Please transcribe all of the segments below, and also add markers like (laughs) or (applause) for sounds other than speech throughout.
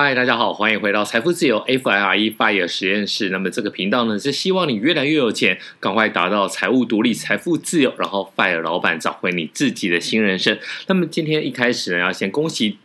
嗨，大家好，欢迎回到财富自由 FIRE FIRE 实验室。那么这个频道呢，是希望你越来越有钱，赶快达到财务独立、财富自由，然后 FIRE 老板找回你自己的新人生。那么今天一开始呢，要先恭喜。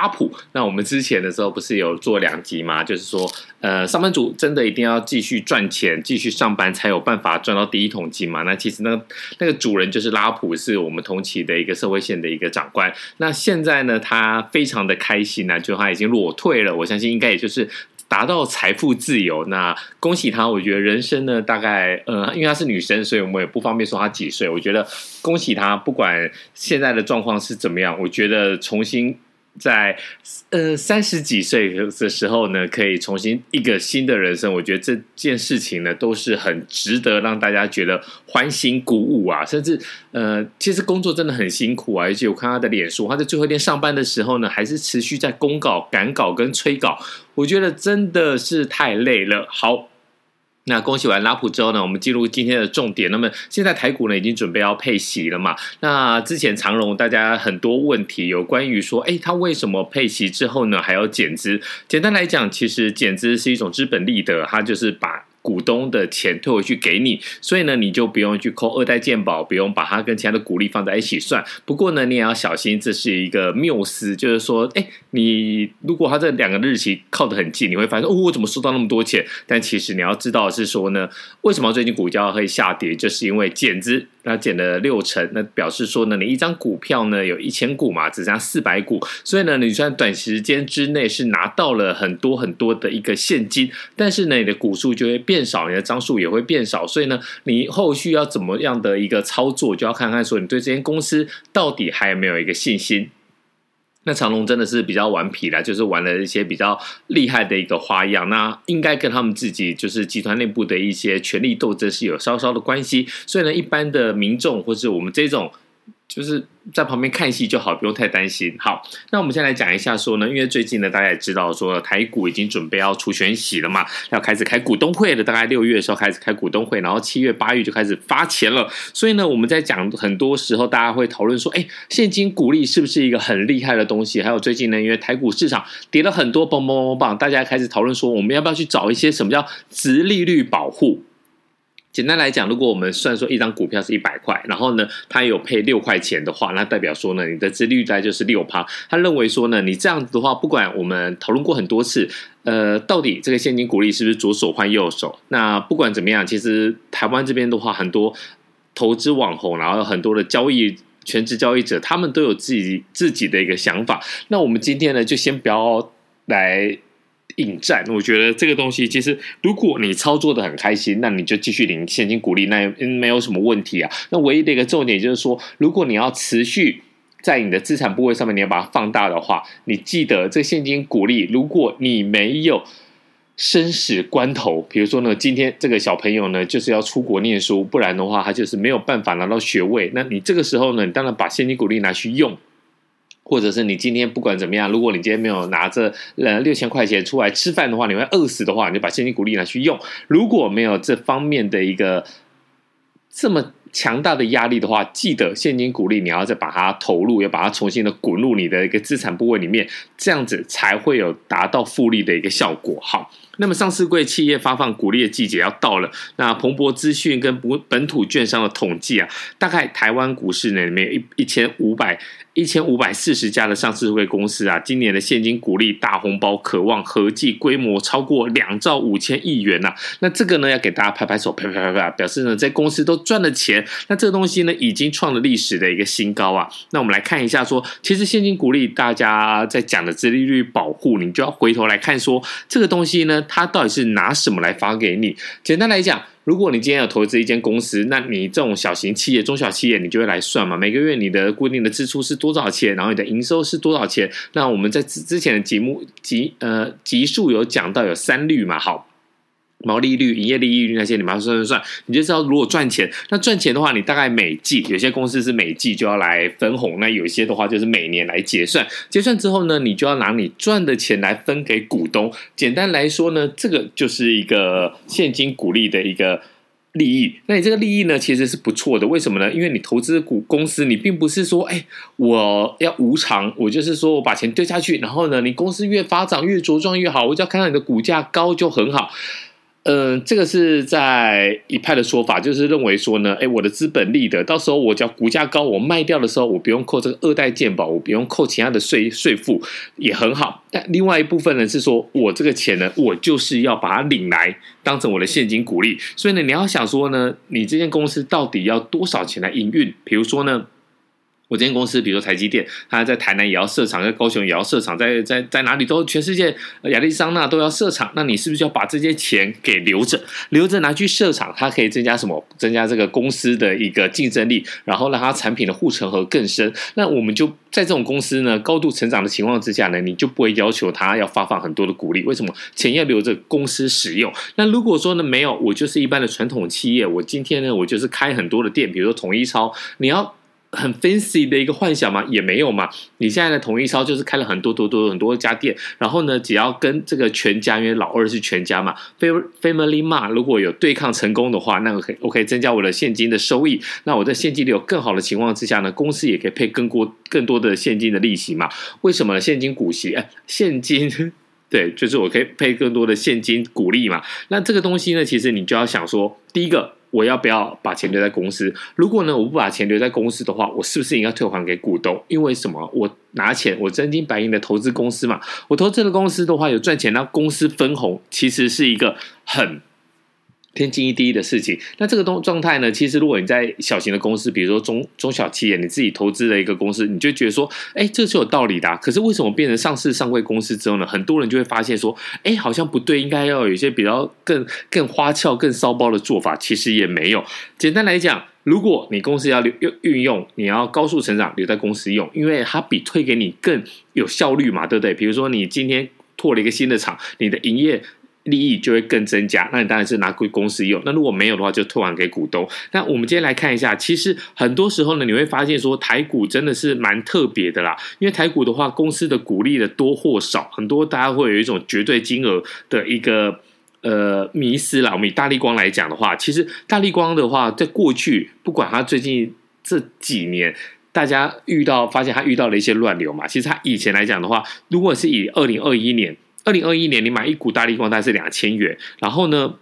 拉普，那我们之前的时候不是有做两集吗？就是说，呃，上班族真的一定要继续赚钱，继续上班才有办法赚到第一桶金嘛？那其实呢，那个主人就是拉普，是我们同期的一个社会线的一个长官。那现在呢，他非常的开心呢，就他已经裸退了。我相信应该也就是达到财富自由。那恭喜他！我觉得人生呢，大概呃，因为她是女生，所以我们也不方便说她几岁。我觉得恭喜她，不管现在的状况是怎么样，我觉得重新。在呃三十几岁的时候呢，可以重新一个新的人生。我觉得这件事情呢，都是很值得让大家觉得欢欣鼓舞啊。甚至呃，其实工作真的很辛苦啊。而且我看他的脸书，他在最后一天上班的时候呢，还是持续在公稿、赶稿跟催稿。我觉得真的是太累了。好。那恭喜完拉普之后呢，我们进入今天的重点。那么现在台股呢已经准备要配息了嘛？那之前长荣大家很多问题有关于说，哎，他为什么配息之后呢还要减资？简单来讲，其实减资是一种资本利得，它就是把。股东的钱退回去给你，所以呢，你就不用去扣二代健保，不用把它跟其他的股利放在一起算。不过呢，你也要小心，这是一个谬思，就是说，哎，你如果它这两个日期靠得很近，你会发现，哦，我怎么收到那么多钱？但其实你要知道是说呢，为什么最近股价会下跌，就是因为减资。那减了六成，那表示说呢，你一张股票呢有一千股嘛，只剩下四百股，所以呢，你算短时间之内是拿到了很多很多的一个现金，但是呢，你的股数就会变少，你的张数也会变少，所以呢，你后续要怎么样的一个操作，就要看看说你对这间公司到底还有没有一个信心。那长龙真的是比较顽皮啦，就是玩了一些比较厉害的一个花样。那应该跟他们自己就是集团内部的一些权力斗争是有稍稍的关系。所以呢，一般的民众或是我们这种。就是在旁边看戏就好，不用太担心。好，那我们先来讲一下说呢，因为最近呢，大家也知道说台股已经准备要除权息了嘛，要开始开股东会了。大概六月的时候开始开股东会，然后七月、八月就开始发钱了。所以呢，我们在讲很多时候，大家会讨论说，哎，现金股利是不是一个很厉害的东西？还有最近呢，因为台股市场跌了很多，嘣嘣嘣嘣，大家开始讨论说，我们要不要去找一些什么叫殖利率保护？简单来讲，如果我们算说一张股票是一百块，然后呢，它有配六块钱的话，那代表说呢，你的殖利率大概就是六趴。他认为说呢，你这样子的话，不管我们讨论过很多次，呃，到底这个现金股利是不是左手换右手？那不管怎么样，其实台湾这边的话，很多投资网红，然后很多的交易全职交易者，他们都有自己自己的一个想法。那我们今天呢，就先不要来。引战，我觉得这个东西其实，如果你操作的很开心，那你就继续领现金鼓励，那也没有什么问题啊。那唯一的一个重点就是说，如果你要持续在你的资产部位上面，你要把它放大的话，你记得这现金鼓励，如果你没有生死关头，比如说呢，今天这个小朋友呢就是要出国念书，不然的话他就是没有办法拿到学位，那你这个时候呢，你当然把现金鼓励拿去用。或者是你今天不管怎么样，如果你今天没有拿着呃六千块钱出来吃饭的话，你会饿死的话，你就把现金鼓励拿去用。如果没有这方面的一个这么强大的压力的话，记得现金股利你要再把它投入，要把它重新的滚入你的一个资产部位里面，这样子才会有达到复利的一个效果。好，那么上市柜企业发放股利的季节要到了，那彭博资讯跟本本土券商的统计啊，大概台湾股市呢里面一一千五百。一千五百四十家的上市柜公司啊，今年的现金股利大红包渴望合计规模超过两兆五千亿元呐、那这个呢，要给大家拍拍手，啪啪啪啪，表示呢，这公司都赚了钱。那这个东西呢，已经创了历史的一个新高啊。那我们来看一下说，其实现金股利大家在讲的殖利率保护，你就要回头来看说，这个东西呢，它到底是拿什么来发给你？简单来讲。如果你今天有投资一间公司，那你这种小型企业、中小企业，你就会来算嘛，每个月你的固定的支出是多少钱，然后你的营收是多少钱？那我们在之之前的节目集呃集数有讲到有三率嘛，好。毛利率、营业利率那些，你把它算算算，你就知道如果赚钱，那赚钱的话，你大概每季有些公司是每季就要来分红，那有些的话就是每年来结算。结算之后呢，你就要拿你赚的钱来分给股东。简单来说呢，这个就是一个现金股利的一个利益。那你这个利益呢，其实是不错的。为什么呢？因为你投资股公司，你并不是说，哎，我要无偿，我就是说我把钱丢下去，然后呢，你公司越发展越茁壮越好，我只要看到你的股价高就很好。嗯、这个是在一派的说法，就是认为说呢，哎，我的资本利得，到时候我只要股价高，我卖掉的时候，我不用扣这个二代健保，我不用扣其他的税税负，也很好。但另外一部分呢，是说我这个钱呢，我就是要把它领来，当成我的现金股利。所以呢，你要想说呢，你这间公司到底要多少钱来营运？比如说呢。我这间公司，比如说台积电，它在台南也要设厂，在高雄也要设厂，在在在哪里都全世界亚利桑那都要设厂。那你是不是要把这些钱给留着，留着拿去设厂？它可以增加什么？增加这个公司的一个竞争力，然后让它产品的护城河更深。那我们就在这种公司呢高度成长的情况之下呢，你就不会要求它要发放很多的股利。为什么？钱要留着公司使用。那如果说呢没有，我就是一般的传统企业，我今天呢我就是开很多的店，比如说统一超，你要。很 fancy 的一个幻想嘛，也没有嘛。你现在的统一超就是开了很多多多很多家店，然后呢，只要跟这个全家，因为老二是全家嘛，Family 麻如果有对抗成功的话，那个可以我可以增加我的现金的收益。那我在现金流有更好的情况之下呢，公司也可以配更多更多的现金的利息嘛。为什么？现金股息？哎，(laughs) 现金 (laughs) 对，就是我可以配更多的现金股利嘛。那这个东西呢，其实你就要想说，第一个。我要不要把钱留在公司？如果呢，我不把钱留在公司的话，我是不是应该退还给股东？因为什么？我拿钱，我真金白银的投资公司嘛。我投资的公司的话有赚钱，那公司分红其实是一个很。天经地义的事情。那这个东状态呢？其实如果你在小型的公司，比如说中中小企业，你自己投资的一个公司，你就觉得说，哎，这是有道理的。可是为什么变成上市上柜公司之后呢？很多人就会发现说，哎，好像不对，应该要有一些比较更更花俏、更骚包的做法。其实也没有。简单来讲，如果你公司要留运用，你要高速成长，留在公司用，因为它比退给你更有效率嘛，对不对？比如说你今天拓了一个新的厂，你的营业。利益就会更增加，那你当然是拿归公司用。那如果没有的话，就退还给股东。那我们今天来看一下，其实很多时候呢，你会发现说台股真的是蛮特别的啦。因为台股的话，公司的股利的多或少，很多大家会有一种绝对金额的一个呃迷思啦。我们以大立光来讲的话，其实大立光的话，在过去不管它最近这几年，大家遇到发现它遇到了一些乱流嘛。其实它以前来讲的话，如果是以二零二一年。二零二一年，你买一股大立光大概是两千元，然后呢，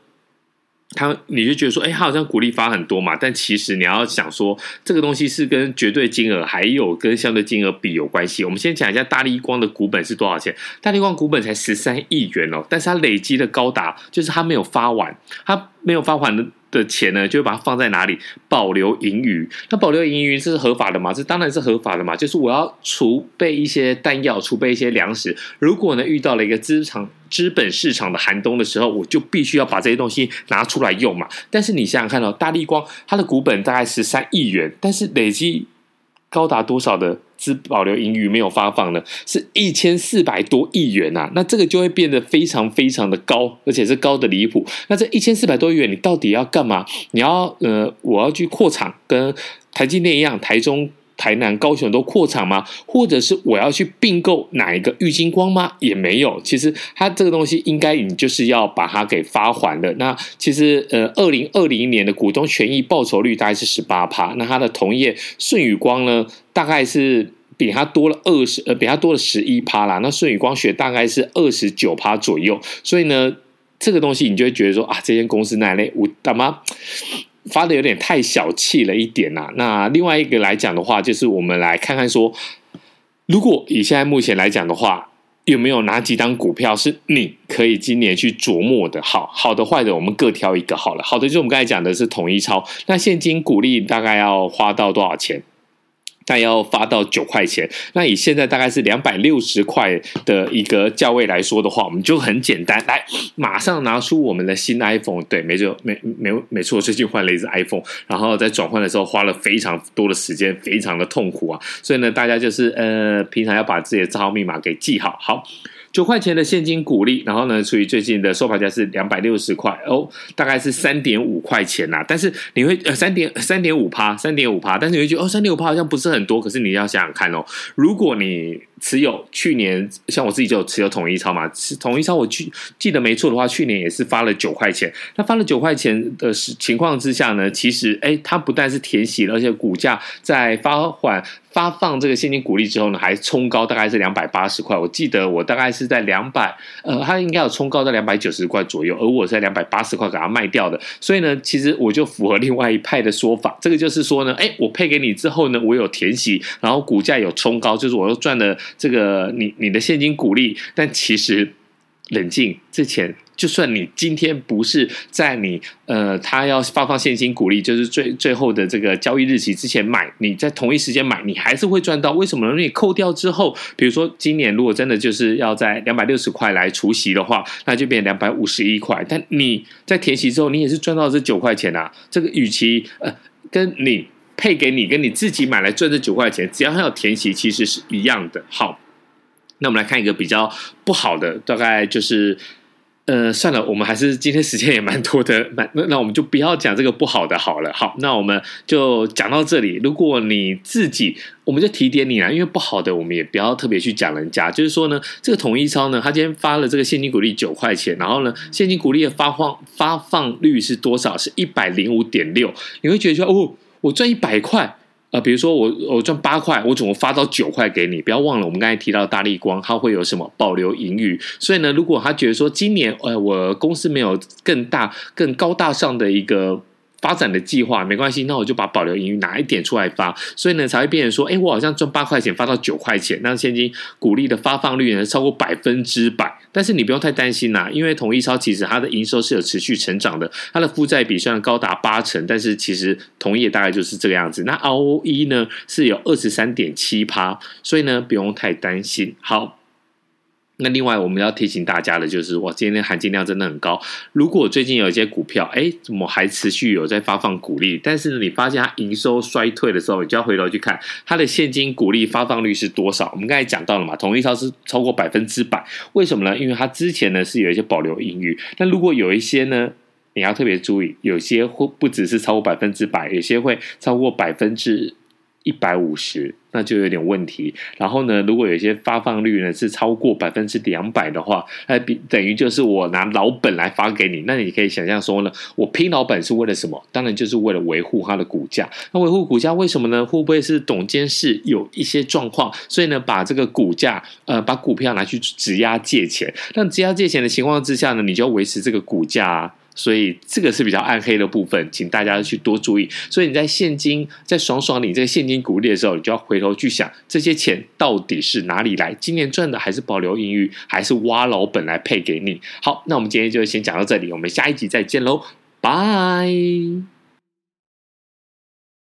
他你就觉得说，哎，他好像股利发很多嘛，但其实你要想说，这个东西是跟绝对金额还有跟相对金额比有关系。我们先讲一下大立光的股本是多少钱？大立光股本才十三亿元哦，但是它累积的高达，就是它没有发完，它没有发完的。的钱呢，就会把它放在哪里？保留盈余。那保留盈余这是合法的嘛？这当然是合法的嘛。就是我要储备一些弹药，储备一些粮食。如果呢遇到了一个资场资本市场的寒冬的时候，我就必须要把这些东西拿出来用嘛。但是你想想看哦，大立光它的股本大概十三亿元，但是累积高达多少的？资保留盈余没有发放呢，是一千四百多亿元、啊，那这个就会变得非常非常的高，而且是高的离谱。那这一千四百多亿元，你到底要干嘛？你要呃，我要去扩厂，跟台积电一样，台中。台南、高雄都扩厂吗？或者是我要去并购哪一个玉晶光吗？也没有。其实它这个东西应该你就是要把它给发还的。那其实呃，二零二零年的股东权益报酬率大概是十八趴。那它的同业舜宇光呢，大概是比它多了二十呃，比它多了十一趴啦。那舜宇光学大概是二十九趴左右。所以呢，这个东西你就会觉得说啊，这间公司那类我大妈？发的有点太小气了一点呐、啊。那另外一个来讲的话，就是我们来看看说，如果以现在目前来讲的话，有没有哪几张股票是你可以今年去琢磨的？好好的、坏的，我们各挑一个好了。好的，就我们刚才讲的是统一超，那现金股利大概要花到多少钱？但要发到九块钱，那以现在大概是两百六十块的一个价位来说的话，我们就很简单，来马上拿出我们的新 iPhone，对，没错，没没没错，最近换了一只 iPhone，然后在转换的时候花了非常多的时间，非常的痛苦啊，所以呢，大家就是呃，平常要把自己的账号密码给记好，好。九块钱的现金股利，然后呢，除以最近的收盘价是两百六十块哦，大概是三点五块钱呐、啊。但是你会呃三点三点五趴，三点五趴，但是你会觉得哦，三点五趴好像不是很多。可是你要想想看哦，如果你持有去年像我自己就有持有统一超嘛，统一超我记记得没错的话，去年也是发了九块钱。那发了九块钱的情况之下呢，其实哎，它不但是填息了，而且股价在发缓。发放这个现金股利之后呢，还冲高大概是两百八十块。我记得我大概是在两百，呃，它应该有冲高在两百九十块左右，而我在两百八十块给它卖掉的。所以呢，其实我就符合另外一派的说法，这个就是说呢，哎，我配给你之后呢，我有填息，然后股价有冲高，就是我又赚了这个你你的现金股利，但其实冷静这钱。就算你今天不是在你呃，他要发放现金股利，就是最最后的这个交易日期之前买，你在同一时间买，你还是会赚到。为什么呢？你扣掉之后，比如说今年如果真的就是要在两百六十块来除息的话，那就变两百五十一块。但你在填息之后，你也是赚到这九块钱啊。这个与其呃跟你配给你跟你自己买来赚这九块钱，只要他有填息，其实是一样的。好，那我们来看一个比较不好的，大概就是。呃，算了，我们还是今天时间也蛮多的，蛮那那我们就不要讲这个不好的好了。好，那我们就讲到这里。如果你自己，我们就提点你啦，因为不好的我们也不要特别去讲人家。就是说呢，这个统一超呢，他今天发了这个现金股利九块钱，然后呢，现金股利的发放发放率是多少？是一百零五点六。你会觉得说，哦，我赚一百块。呃，比如说我我赚八块，我总共发到九块给你。不要忘了，我们刚才提到大力光，它会有什么保留盈余。所以呢，如果他觉得说今年呃我公司没有更大更高大上的一个。发展的计划没关系，那我就把保留盈余拿一点出来发，所以呢才会变成说，哎，我好像赚八块钱发到九块钱，那现金股利的发放率呢超过百分之百。但是你不用太担心呐，因为统一超其实它的营收是有持续成长的，它的负债比虽然高达八成，但是其实同业大概就是这个样子。那 ROE 呢是有二十三点七趴，所以呢不用太担心。好。那另外我们要提醒大家的就是，哇，今天含金量真的很高。如果最近有一些股票，哎，怎么还持续有在发放股利？但是呢，你发现它营收衰退的时候，你就要回头去看它的现金股利发放率是多少。我们刚才讲到了嘛，统一超是超过百分之百。为什么呢？因为它之前呢是有一些保留盈余。那如果有一些呢，你要特别注意，有些会不只是超过百分之百，有些会超过百分之。一百五十，那就有点问题。然后呢，如果有些发放率呢是超过百分之两百的话，那比等于就是我拿老本来发给你。那你可以想象说呢，我拼老本是为了什么？当然就是为了维护它的股价。那维护股价为什么呢？会不会是董监事有一些状况，所以呢把这个股价呃把股票拿去质押借钱？那质押借钱的情况之下呢，你就要维持这个股价。所以这个是比较暗黑的部分，请大家去多注意。所以你在现金在爽爽领这个现金股利的时候，你就要回头去想，这些钱到底是哪里来？今年赚的还是保留盈余，还是挖老本来配给你？好，那我们今天就先讲到这里，我们下一集再见喽，拜。